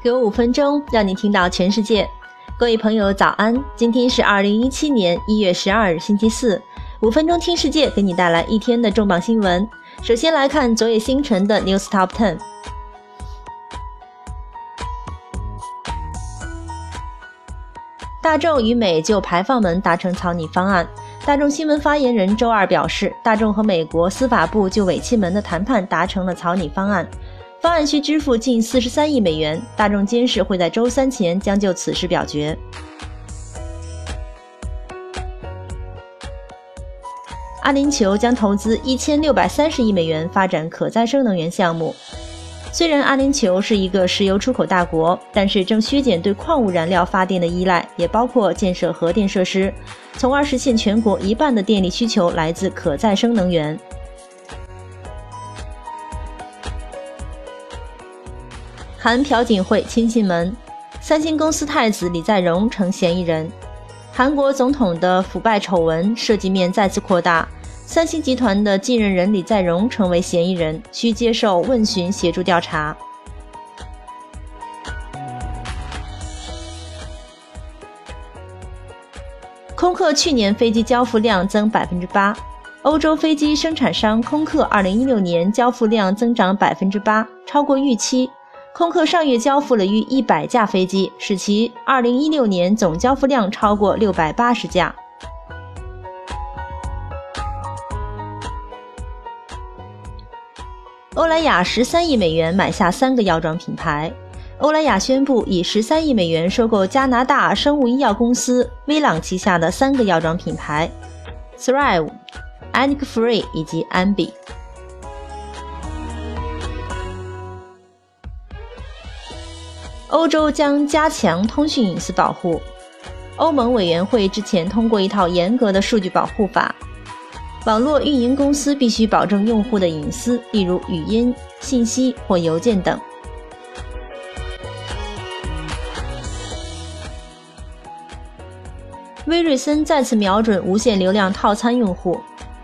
给我五分钟，让你听到全世界。各位朋友，早安！今天是二零一七年一月十二日，星期四。五分钟听世界，给你带来一天的重磅新闻。首先来看昨夜星辰的 News Top Ten。大众与美就排放门达成草拟方案。大众新闻发言人周二表示，大众和美国司法部就尾气门的谈判达成了草拟方案。方案需支付近四十三亿美元。大众监事会在周三前将就此事表决。阿联酋将投资一千六百三十亿美元发展可再生能源项目。虽然阿联酋是一个石油出口大国，但是正削减对矿物燃料发电的依赖，也包括建设核电设施，从而实现全国一半的电力需求来自可再生能源。韩朴槿惠亲信门，三星公司太子李在镕成嫌疑人。韩国总统的腐败丑闻涉及面再次扩大，三星集团的继任人李在镕成为嫌疑人，需接受问询协助调查。空客去年飞机交付量增百分之八，欧洲飞机生产商空客二零一六年交付量增长百分之八，超过预期。空客上月交付了逾一百架飞机，使其二零一六年总交付量超过六百八十架。欧莱雅十三亿美元买下三个药妆品牌。欧莱雅宣布以十三亿美元收购加拿大生物医药公司威朗旗下的三个药妆品牌：Thrive、Anic Free 以及 Ambi。欧洲将加强通讯隐私保护。欧盟委员会之前通过一套严格的数据保护法，网络运营公司必须保证用户的隐私，例如语音、信息或邮件等。威瑞森再次瞄准无限流量套餐用户。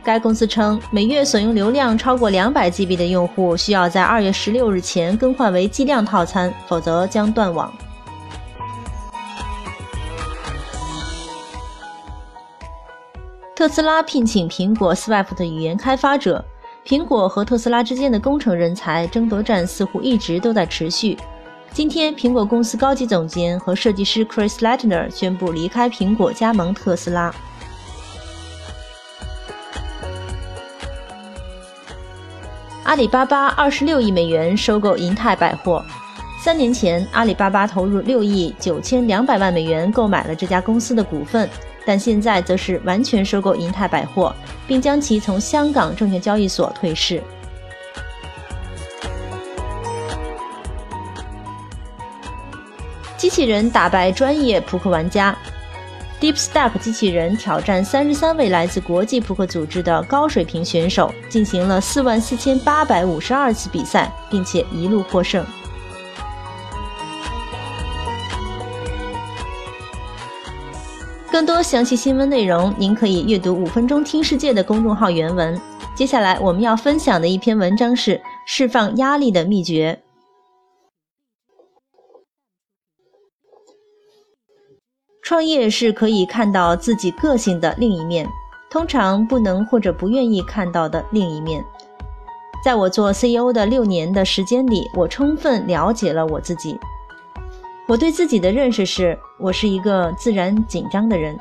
该公司称，每月所用流量超过两百 GB 的用户需要在二月十六日前更换为计量套餐，否则将断网。特斯拉聘请苹果 Swift 语言开发者。苹果和特斯拉之间的工程人才争夺战似乎一直都在持续。今天，苹果公司高级总监和设计师 Chris Lettner 宣布离开苹果，加盟特斯拉。阿里巴巴二十六亿美元收购银泰百货。三年前，阿里巴巴投入六亿九千两百万美元购买了这家公司的股份，但现在则是完全收购银泰百货，并将其从香港证券交易所退市。机器人打败专业扑克玩家。DeepStack 机器人挑战三十三位来自国际扑克组织的高水平选手，进行了四万四千八百五十二次比赛，并且一路获胜。更多详细新闻内容，您可以阅读“五分钟听世界”的公众号原文。接下来我们要分享的一篇文章是释放压力的秘诀。创业是可以看到自己个性的另一面，通常不能或者不愿意看到的另一面。在我做 CEO 的六年的时间里，我充分了解了我自己。我对自己的认识是，我是一个自然紧张的人。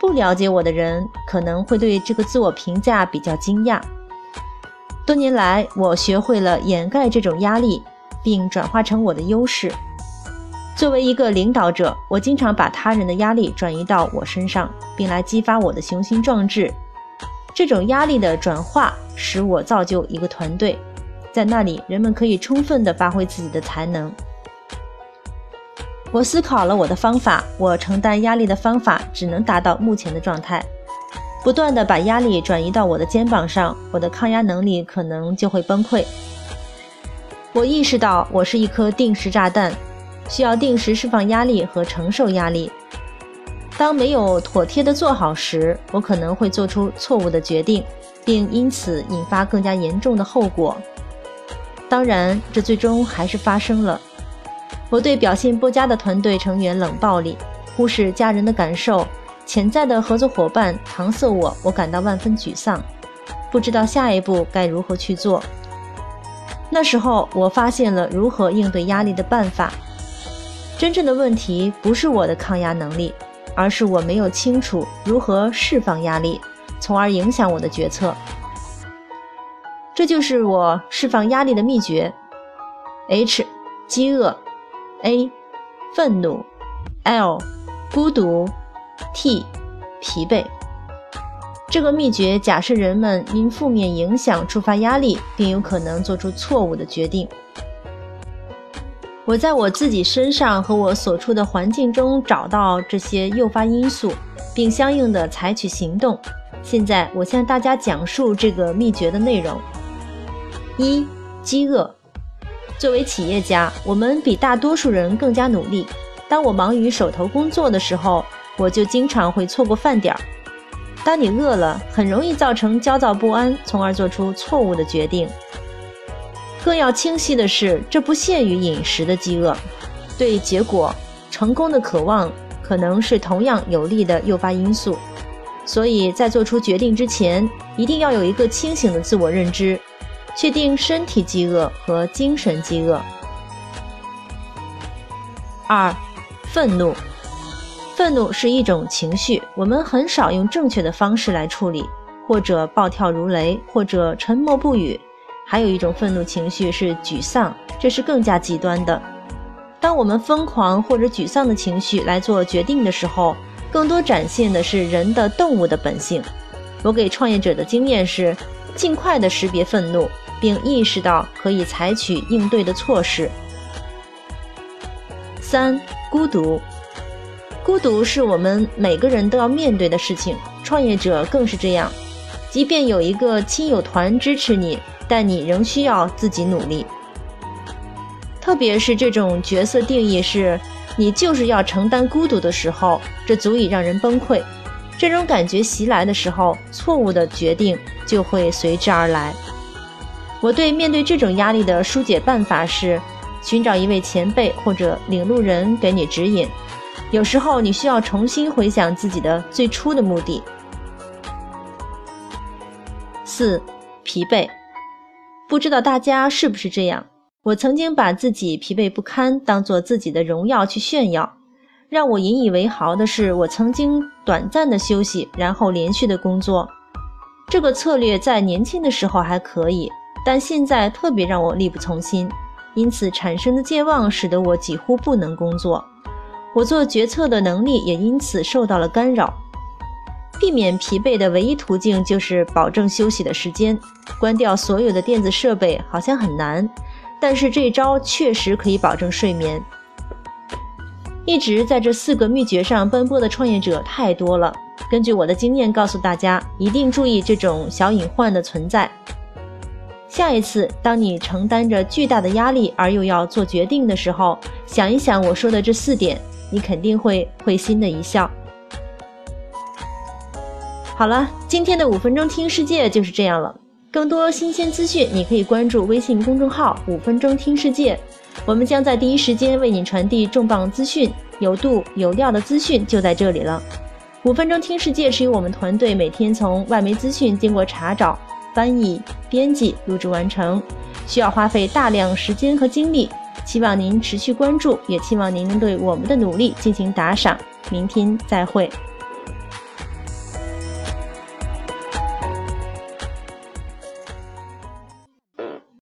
不了解我的人可能会对这个自我评价比较惊讶。多年来，我学会了掩盖这种压力，并转化成我的优势。作为一个领导者，我经常把他人的压力转移到我身上，并来激发我的雄心壮志。这种压力的转化使我造就一个团队，在那里人们可以充分地发挥自己的才能。我思考了我的方法，我承担压力的方法只能达到目前的状态。不断地把压力转移到我的肩膀上，我的抗压能力可能就会崩溃。我意识到我是一颗定时炸弹。需要定时释放压力和承受压力。当没有妥帖的做好时，我可能会做出错误的决定，并因此引发更加严重的后果。当然，这最终还是发生了。我对表现不佳的团队成员冷暴力，忽视家人的感受，潜在的合作伙伴搪塞我，我感到万分沮丧，不知道下一步该如何去做。那时候，我发现了如何应对压力的办法。真正的问题不是我的抗压能力，而是我没有清楚如何释放压力，从而影响我的决策。这就是我释放压力的秘诀。H，饥饿；A，愤怒；L，孤独；T，疲惫。这个秘诀假设人们因负面影响触发压力，并有可能做出错误的决定。我在我自己身上和我所处的环境中找到这些诱发因素，并相应的采取行动。现在我向大家讲述这个秘诀的内容。一、饥饿。作为企业家，我们比大多数人更加努力。当我忙于手头工作的时候，我就经常会错过饭点儿。当你饿了，很容易造成焦躁不安，从而做出错误的决定。更要清晰的是，这不限于饮食的饥饿，对结果、成功的渴望可能是同样有利的诱发因素。所以在做出决定之前，一定要有一个清醒的自我认知，确定身体饥饿和精神饥饿。二、愤怒。愤怒是一种情绪，我们很少用正确的方式来处理，或者暴跳如雷，或者沉默不语。还有一种愤怒情绪是沮丧，这是更加极端的。当我们疯狂或者沮丧的情绪来做决定的时候，更多展现的是人的动物的本性。我给创业者的经验是，尽快的识别愤怒，并意识到可以采取应对的措施。三、孤独。孤独是我们每个人都要面对的事情，创业者更是这样。即便有一个亲友团支持你，但你仍需要自己努力。特别是这种角色定义是你就是要承担孤独的时候，这足以让人崩溃。这种感觉袭来的时候，错误的决定就会随之而来。我对面对这种压力的疏解办法是，寻找一位前辈或者领路人给你指引。有时候你需要重新回想自己的最初的目的。四，疲惫，不知道大家是不是这样？我曾经把自己疲惫不堪当做自己的荣耀去炫耀。让我引以为豪的是，我曾经短暂的休息，然后连续的工作。这个策略在年轻的时候还可以，但现在特别让我力不从心，因此产生的健忘使得我几乎不能工作。我做决策的能力也因此受到了干扰。避免疲惫的唯一途径就是保证休息的时间，关掉所有的电子设备好像很难，但是这招确实可以保证睡眠。一直在这四个秘诀上奔波的创业者太多了，根据我的经验告诉大家，一定注意这种小隐患的存在。下一次，当你承担着巨大的压力而又要做决定的时候，想一想我说的这四点。你肯定会会心的一笑。好了，今天的五分钟听世界就是这样了。更多新鲜资讯，你可以关注微信公众号“五分钟听世界”，我们将在第一时间为你传递重磅资讯，有度有料的资讯就在这里了。五分钟听世界是由我们团队每天从外媒资讯经过查找、翻译、编辑、录制完成，需要花费大量时间和精力。希望您持续关注，也期望您能对我们的努力进行打赏。明天再会。